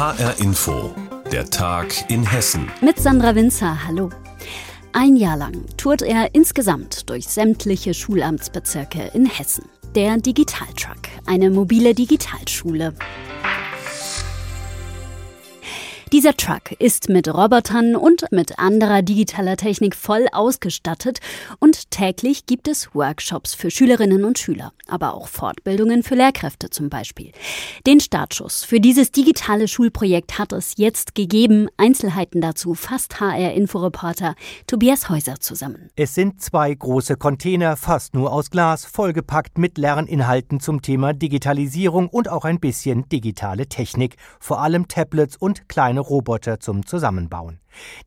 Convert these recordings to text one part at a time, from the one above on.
HR Info, der Tag in Hessen. Mit Sandra Winzer, hallo. Ein Jahr lang tourt er insgesamt durch sämtliche Schulamtsbezirke in Hessen. Der Digitaltruck, eine mobile Digitalschule. Dieser Truck ist mit Robotern und mit anderer digitaler Technik voll ausgestattet und täglich gibt es Workshops für Schülerinnen und Schüler, aber auch Fortbildungen für Lehrkräfte zum Beispiel. Den Startschuss für dieses digitale Schulprojekt hat es jetzt gegeben. Einzelheiten dazu fasst HR-Inforeporter Tobias Häuser zusammen. Es sind zwei große Container, fast nur aus Glas, vollgepackt mit Lerninhalten zum Thema Digitalisierung und auch ein bisschen digitale Technik, vor allem Tablets und kleine Roboter zum Zusammenbauen.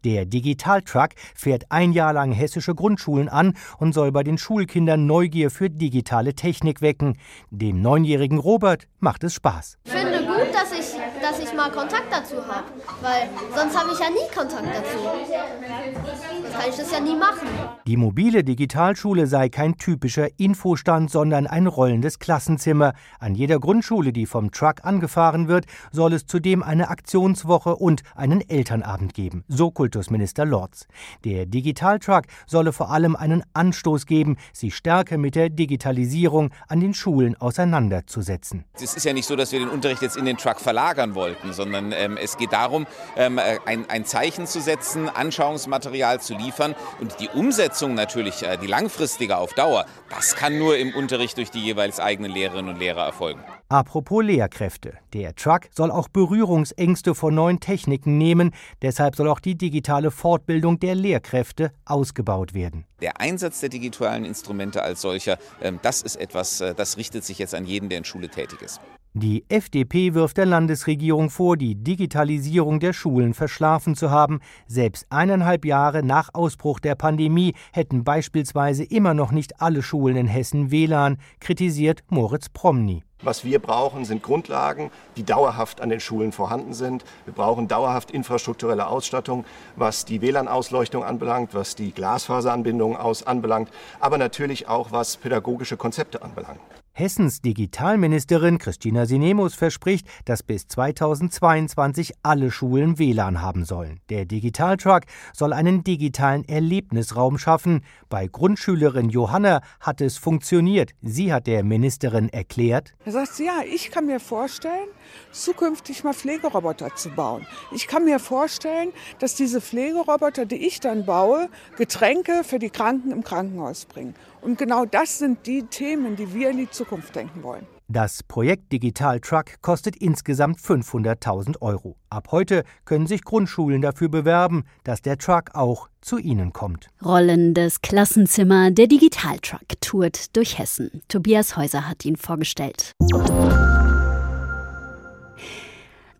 Der Digitaltruck fährt ein Jahr lang hessische Grundschulen an und soll bei den Schulkindern Neugier für digitale Technik wecken. Dem neunjährigen Robert macht es Spaß. Ich finde gut, dass ich, dass ich mal Kontakt dazu habe, weil sonst habe ich ja nie Kontakt dazu. Sonst kann ich das ja nie machen. Die mobile Digitalschule sei kein typischer Infostand, sondern ein rollendes Klassenzimmer. An jeder Grundschule, die vom Truck angefahren wird, soll es zudem eine Aktionswoche und einen Elternabend geben so Kultusminister Lorz. Der Digitaltruck solle vor allem einen Anstoß geben, sich stärker mit der Digitalisierung an den Schulen auseinanderzusetzen. Es ist ja nicht so, dass wir den Unterricht jetzt in den Truck verlagern wollten, sondern ähm, es geht darum, ähm, ein, ein, Zeichen zu setzen, Anschauungsmaterial zu liefern und die Umsetzung natürlich, äh, die langfristige auf Dauer, das kann nur im Unterricht durch die jeweils eigenen Lehrerinnen und Lehrer erfolgen. Apropos Lehrkräfte. Der Truck soll auch Berührungsängste vor neuen Techniken nehmen. Deshalb soll auch die digitale Fortbildung der Lehrkräfte ausgebaut werden. Der Einsatz der digitalen Instrumente als solcher, ähm, das ist etwas, äh, das richtet sich jetzt an jeden, der in Schule tätig ist. Die FDP wirft der Landesregierung vor, die Digitalisierung der Schulen verschlafen zu haben. Selbst eineinhalb Jahre nach Ausbruch der Pandemie hätten beispielsweise immer noch nicht alle Schulen in Hessen WLAN, kritisiert Moritz Promny. Was wir brauchen, sind Grundlagen, die dauerhaft an den Schulen vorhanden sind. Wir brauchen dauerhaft infrastrukturelle Ausstattung, was die WLAN-Ausleuchtung anbelangt, was die Glasfaseranbindung aus anbelangt, aber natürlich auch was pädagogische Konzepte anbelangt. Hessens Digitalministerin Christina Sinemus verspricht, dass bis 2022 alle Schulen WLAN haben sollen. Der Digitaltruck soll einen digitalen Erlebnisraum schaffen. Bei Grundschülerin Johanna hat es funktioniert. Sie hat der Ministerin erklärt. Da sagt ja, ich kann mir vorstellen, zukünftig mal Pflegeroboter zu bauen. Ich kann mir vorstellen, dass diese Pflegeroboter, die ich dann baue, Getränke für die Kranken im Krankenhaus bringen. Und genau das sind die Themen, die wir in die Zukunft denken wollen. Das Projekt Digital Truck kostet insgesamt 500.000 Euro. Ab heute können sich Grundschulen dafür bewerben, dass der Truck auch zu ihnen kommt. Rollendes Klassenzimmer, der Digital Truck tourt durch Hessen. Tobias Häuser hat ihn vorgestellt.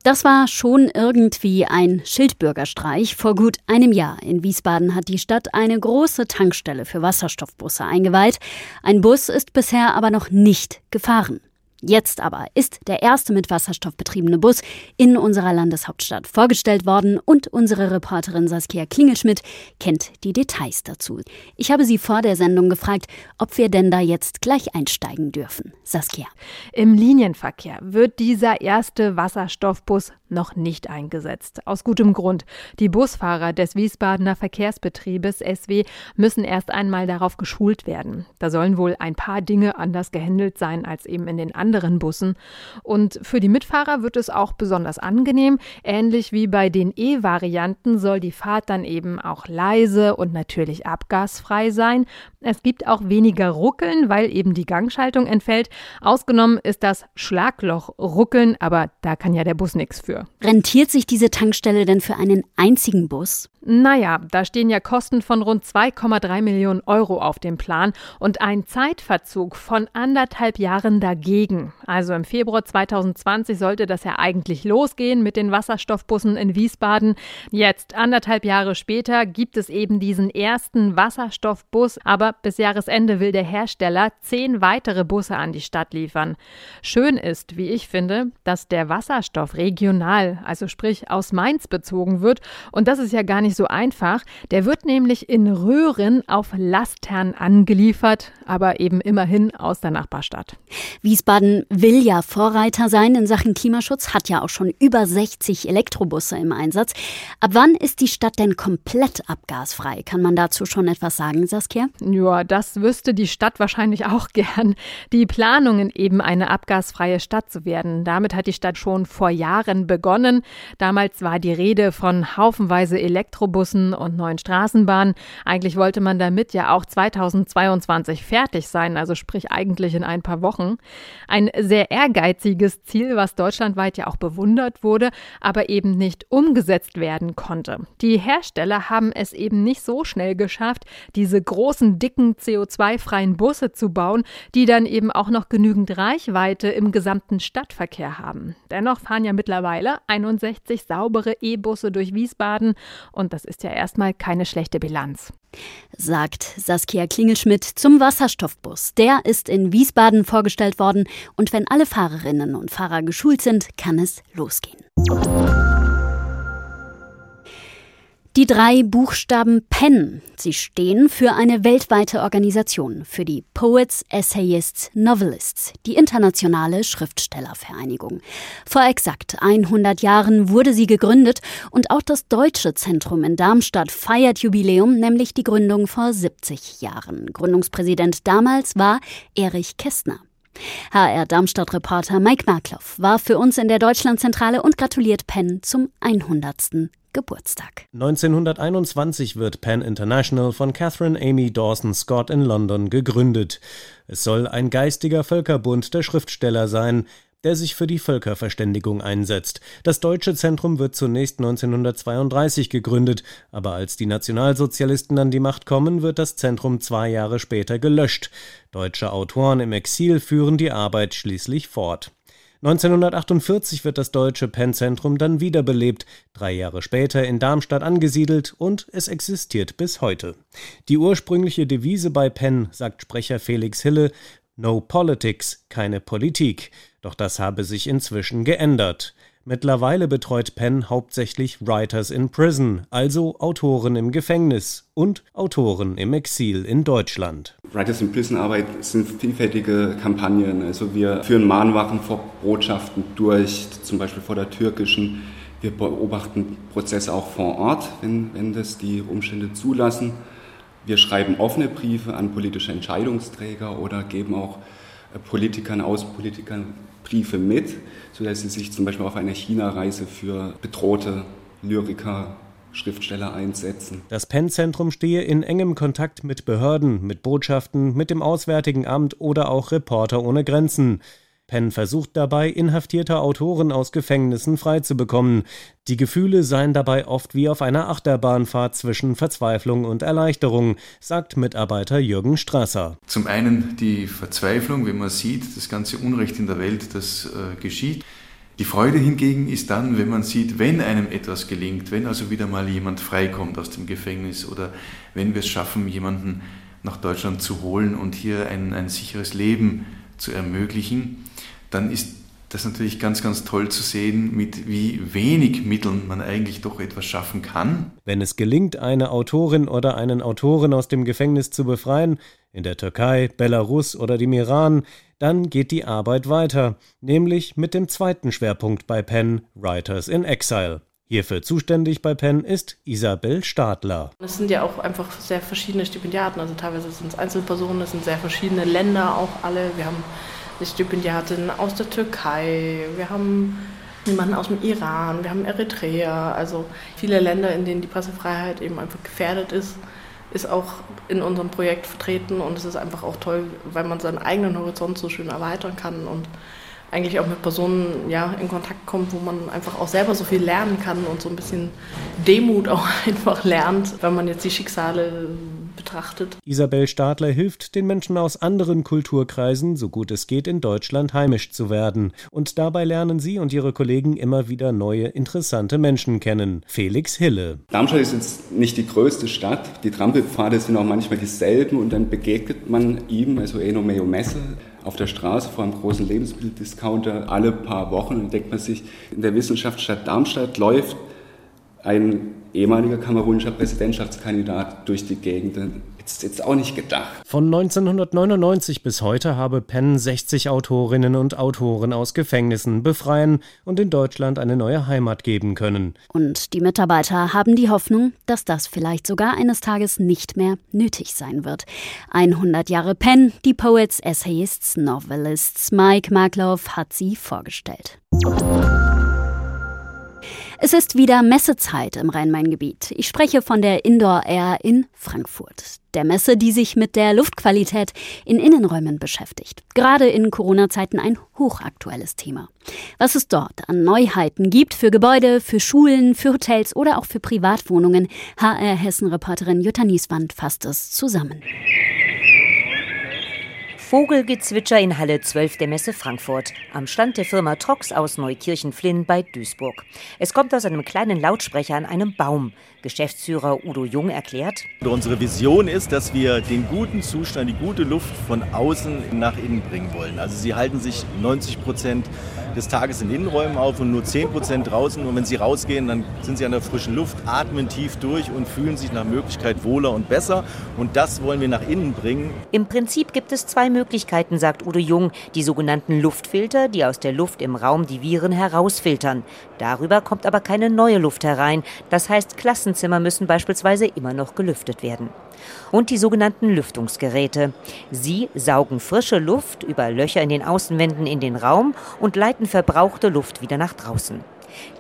Das war schon irgendwie ein Schildbürgerstreich. Vor gut einem Jahr in Wiesbaden hat die Stadt eine große Tankstelle für Wasserstoffbusse eingeweiht. Ein Bus ist bisher aber noch nicht gefahren. Jetzt aber ist der erste mit Wasserstoff betriebene Bus in unserer Landeshauptstadt vorgestellt worden und unsere Reporterin Saskia Klingelschmidt kennt die Details dazu. Ich habe sie vor der Sendung gefragt, ob wir denn da jetzt gleich einsteigen dürfen. Saskia. Im Linienverkehr wird dieser erste Wasserstoffbus noch nicht eingesetzt. Aus gutem Grund. Die Busfahrer des Wiesbadener Verkehrsbetriebes SW müssen erst einmal darauf geschult werden. Da sollen wohl ein paar Dinge anders gehandelt sein als eben in den anderen Bussen. Und für die Mitfahrer wird es auch besonders angenehm. Ähnlich wie bei den E-Varianten soll die Fahrt dann eben auch leise und natürlich abgasfrei sein. Es gibt auch weniger Ruckeln, weil eben die Gangschaltung entfällt. Ausgenommen ist das Schlaglochruckeln, aber da kann ja der Bus nichts für. Rentiert sich diese Tankstelle denn für einen einzigen Bus? Naja, da stehen ja Kosten von rund 2,3 Millionen Euro auf dem Plan und ein Zeitverzug von anderthalb Jahren dagegen. Also im Februar 2020 sollte das ja eigentlich losgehen mit den Wasserstoffbussen in Wiesbaden. Jetzt, anderthalb Jahre später, gibt es eben diesen ersten Wasserstoffbus, aber bis Jahresende will der Hersteller zehn weitere Busse an die Stadt liefern. Schön ist, wie ich finde, dass der Wasserstoff regional, also sprich aus Mainz bezogen wird und das ist ja gar nicht nicht so einfach. Der wird nämlich in Röhren auf Lastern angeliefert, aber eben immerhin aus der Nachbarstadt. Wiesbaden Will ja Vorreiter sein in Sachen Klimaschutz, hat ja auch schon über 60 Elektrobusse im Einsatz. Ab wann ist die Stadt denn komplett abgasfrei? Kann man dazu schon etwas sagen, Saskia? Ja, das wüsste die Stadt wahrscheinlich auch gern. Die Planungen, eben eine abgasfreie Stadt zu werden, damit hat die Stadt schon vor Jahren begonnen. Damals war die Rede von haufenweise Elektrobussen und neuen Straßenbahnen. Eigentlich wollte man damit ja auch 2022 fertig sein, also sprich eigentlich in ein paar Wochen. Ein sehr ehrgeiziges Ziel, was deutschlandweit ja auch bewundert wurde, aber eben nicht umgesetzt werden konnte. Die Hersteller haben es eben nicht so schnell geschafft, diese großen, dicken, CO2-freien Busse zu bauen, die dann eben auch noch genügend Reichweite im gesamten Stadtverkehr haben. Dennoch fahren ja mittlerweile 61 saubere E-Busse durch Wiesbaden und das ist ja erstmal keine schlechte Bilanz. Sagt Saskia Klingelschmidt zum Wasserstoffbus. Der ist in Wiesbaden vorgestellt worden und wenn alle Fahrerinnen und Fahrer geschult sind, kann es losgehen. Die drei Buchstaben PEN. Sie stehen für eine weltweite Organisation, für die Poets, Essayists, Novelists, die internationale Schriftstellervereinigung. Vor exakt 100 Jahren wurde sie gegründet und auch das Deutsche Zentrum in Darmstadt feiert Jubiläum, nämlich die Gründung vor 70 Jahren. Gründungspräsident damals war Erich Kästner. HR Darmstadt-Reporter Mike Markloff war für uns in der Deutschlandzentrale und gratuliert Penn zum 100. Geburtstag. 1921 wird Penn International von Catherine Amy Dawson Scott in London gegründet. Es soll ein geistiger Völkerbund der Schriftsteller sein, der sich für die Völkerverständigung einsetzt. Das Deutsche Zentrum wird zunächst 1932 gegründet, aber als die Nationalsozialisten an die Macht kommen, wird das Zentrum zwei Jahre später gelöscht. Deutsche Autoren im Exil führen die Arbeit schließlich fort. 1948 wird das deutsche Pennzentrum dann wiederbelebt, drei Jahre später in Darmstadt angesiedelt und es existiert bis heute. Die ursprüngliche Devise bei Penn, sagt Sprecher Felix Hille, No Politics, keine Politik. Doch das habe sich inzwischen geändert. Mittlerweile betreut Penn hauptsächlich Writers in Prison, also Autoren im Gefängnis und Autoren im Exil in Deutschland. Writers in Prison Arbeit sind vielfältige Kampagnen. Also wir führen Mahnwachen vor Botschaften durch, zum Beispiel vor der türkischen. Wir beobachten Prozesse auch vor Ort, wenn, wenn das die Umstände zulassen. Wir schreiben offene Briefe an politische Entscheidungsträger oder geben auch äh, Politikern, Außenpolitikern Briefe mit, sodass sie sich zum Beispiel auf einer China-Reise für bedrohte Lyriker Schriftsteller einsetzen. Das Penn-Zentrum stehe in engem Kontakt mit Behörden, mit Botschaften, mit dem Auswärtigen Amt oder auch Reporter ohne Grenzen. Penn versucht dabei, inhaftierte Autoren aus Gefängnissen freizubekommen. Die Gefühle seien dabei oft wie auf einer Achterbahnfahrt zwischen Verzweiflung und Erleichterung, sagt Mitarbeiter Jürgen Strasser. Zum einen die Verzweiflung, wenn man sieht, das ganze Unrecht in der Welt, das äh, geschieht. Die Freude hingegen ist dann, wenn man sieht, wenn einem etwas gelingt, wenn also wieder mal jemand freikommt aus dem Gefängnis oder wenn wir es schaffen, jemanden nach Deutschland zu holen und hier ein, ein sicheres Leben zu ermöglichen dann ist das natürlich ganz, ganz toll zu sehen, mit wie wenig Mitteln man eigentlich doch etwas schaffen kann. Wenn es gelingt, eine Autorin oder einen Autoren aus dem Gefängnis zu befreien, in der Türkei, Belarus oder dem Iran, dann geht die Arbeit weiter, nämlich mit dem zweiten Schwerpunkt bei Penn, Writers in Exile. Hierfür zuständig bei Penn ist Isabel Stadler. Es sind ja auch einfach sehr verschiedene Stipendiaten, also teilweise sind es Einzelpersonen, es sind sehr verschiedene Länder auch alle. Wir haben eine Stipendiatin aus der Türkei, wir haben jemanden aus dem Iran, wir haben Eritrea, also viele Länder, in denen die Pressefreiheit eben einfach gefährdet ist, ist auch in unserem Projekt vertreten und es ist einfach auch toll, weil man seinen eigenen Horizont so schön erweitern kann und eigentlich auch mit Personen ja, in Kontakt kommt, wo man einfach auch selber so viel lernen kann und so ein bisschen Demut auch einfach lernt, wenn man jetzt die Schicksale betrachtet. Isabel Stadler hilft den Menschen aus anderen Kulturkreisen, so gut es geht, in Deutschland heimisch zu werden. Und dabei lernen sie und ihre Kollegen immer wieder neue, interessante Menschen kennen. Felix Hille. Darmstadt ist jetzt nicht die größte Stadt. Die Trampelpfade sind auch manchmal dieselben und dann begegnet man ihm, also Eno Meo Messe, auf der Straße vor einem großen Lebensmitteldiscounter alle paar Wochen und denkt man sich, in der Wissenschaftsstadt Darmstadt läuft ein ehemaliger kamerunischer Präsidentschaftskandidat durch die Gegend jetzt, jetzt auch nicht gedacht. Von 1999 bis heute habe Penn 60 Autorinnen und Autoren aus Gefängnissen befreien und in Deutschland eine neue Heimat geben können. Und die Mitarbeiter haben die Hoffnung, dass das vielleicht sogar eines Tages nicht mehr nötig sein wird. 100 Jahre Penn, die Poets, Essayists, Novelists. Mike Markloff hat sie vorgestellt. Es ist wieder Messezeit im Rhein-Main-Gebiet. Ich spreche von der Indoor Air in Frankfurt. Der Messe, die sich mit der Luftqualität in Innenräumen beschäftigt. Gerade in Corona-Zeiten ein hochaktuelles Thema. Was es dort an Neuheiten gibt für Gebäude, für Schulen, für Hotels oder auch für Privatwohnungen, HR Hessen-Reporterin Jutta Nieswand fasst es zusammen. Vogelgezwitscher in Halle 12 der Messe Frankfurt, am Stand der Firma Trox aus Neukirchen-Flinn bei Duisburg. Es kommt aus einem kleinen Lautsprecher an einem Baum. Geschäftsführer Udo Jung erklärt. Unsere Vision ist, dass wir den guten Zustand, die gute Luft von außen nach innen bringen wollen. Also sie halten sich 90 Prozent des Tages in Innenräumen auf und nur 10 Prozent draußen. Und wenn sie rausgehen, dann sind sie an der frischen Luft, atmen tief durch und fühlen sich nach Möglichkeit wohler und besser. Und das wollen wir nach innen bringen. Im Prinzip gibt es zwei Möglichkeiten, sagt Udo Jung. Die sogenannten Luftfilter, die aus der Luft im Raum die Viren herausfiltern. Darüber kommt aber keine neue Luft herein. Das heißt, Klassenzimmer müssen beispielsweise immer noch gelüftet werden und die sogenannten Lüftungsgeräte. Sie saugen frische Luft über Löcher in den Außenwänden in den Raum und leiten verbrauchte Luft wieder nach draußen.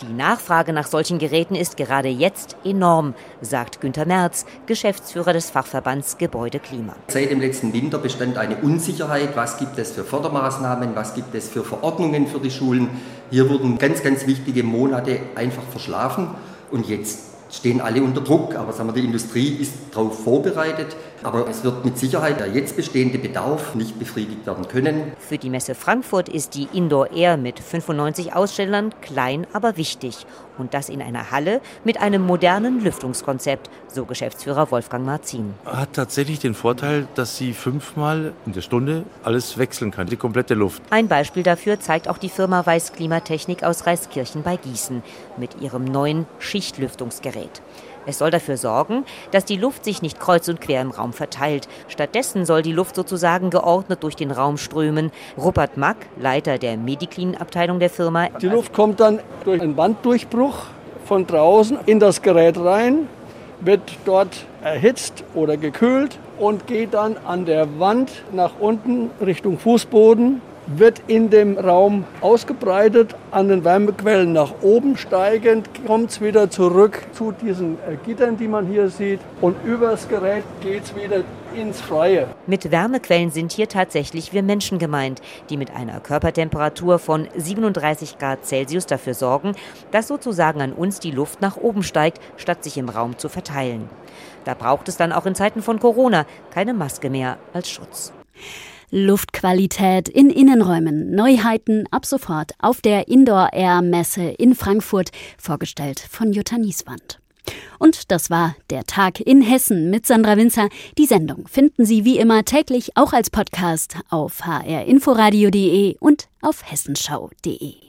Die Nachfrage nach solchen Geräten ist gerade jetzt enorm, sagt Günter Merz, Geschäftsführer des Fachverbands Gebäude Klima. Seit dem letzten Winter bestand eine Unsicherheit, was gibt es für Fördermaßnahmen, was gibt es für Verordnungen für die Schulen. Hier wurden ganz, ganz wichtige Monate einfach verschlafen und jetzt stehen alle unter Druck, aber sagen wir, die Industrie ist darauf vorbereitet. Aber es wird mit Sicherheit der jetzt bestehende Bedarf nicht befriedigt werden können. Für die Messe Frankfurt ist die Indoor Air mit 95 Ausstellern klein, aber wichtig. Und das in einer Halle mit einem modernen Lüftungskonzept, so Geschäftsführer Wolfgang Marzin. Hat tatsächlich den Vorteil, dass sie fünfmal in der Stunde alles wechseln kann, die komplette Luft. Ein Beispiel dafür zeigt auch die Firma Weiß Klimatechnik aus Reiskirchen bei Gießen mit ihrem neuen Schichtlüftungsgerät. Es soll dafür sorgen, dass die Luft sich nicht kreuz und quer im Raum verteilt. Stattdessen soll die Luft sozusagen geordnet durch den Raum strömen. Rupert Mack, Leiter der Mediclean-Abteilung der Firma. Die Luft kommt dann durch einen Wanddurchbruch von draußen in das Gerät rein, wird dort erhitzt oder gekühlt und geht dann an der Wand nach unten Richtung Fußboden wird in dem Raum ausgebreitet, an den Wärmequellen nach oben steigend, kommt es wieder zurück zu diesen äh, Gittern, die man hier sieht. Und übers Gerät geht es wieder ins Freie. Mit Wärmequellen sind hier tatsächlich wir Menschen gemeint, die mit einer Körpertemperatur von 37 Grad Celsius dafür sorgen, dass sozusagen an uns die Luft nach oben steigt, statt sich im Raum zu verteilen. Da braucht es dann auch in Zeiten von Corona keine Maske mehr als Schutz. Luftqualität in Innenräumen. Neuheiten ab sofort auf der Indoor Air Messe in Frankfurt, vorgestellt von Jutta Nieswand. Und das war der Tag in Hessen mit Sandra Winzer. Die Sendung finden Sie wie immer täglich auch als Podcast auf hrinforadio.de und auf hessenschau.de.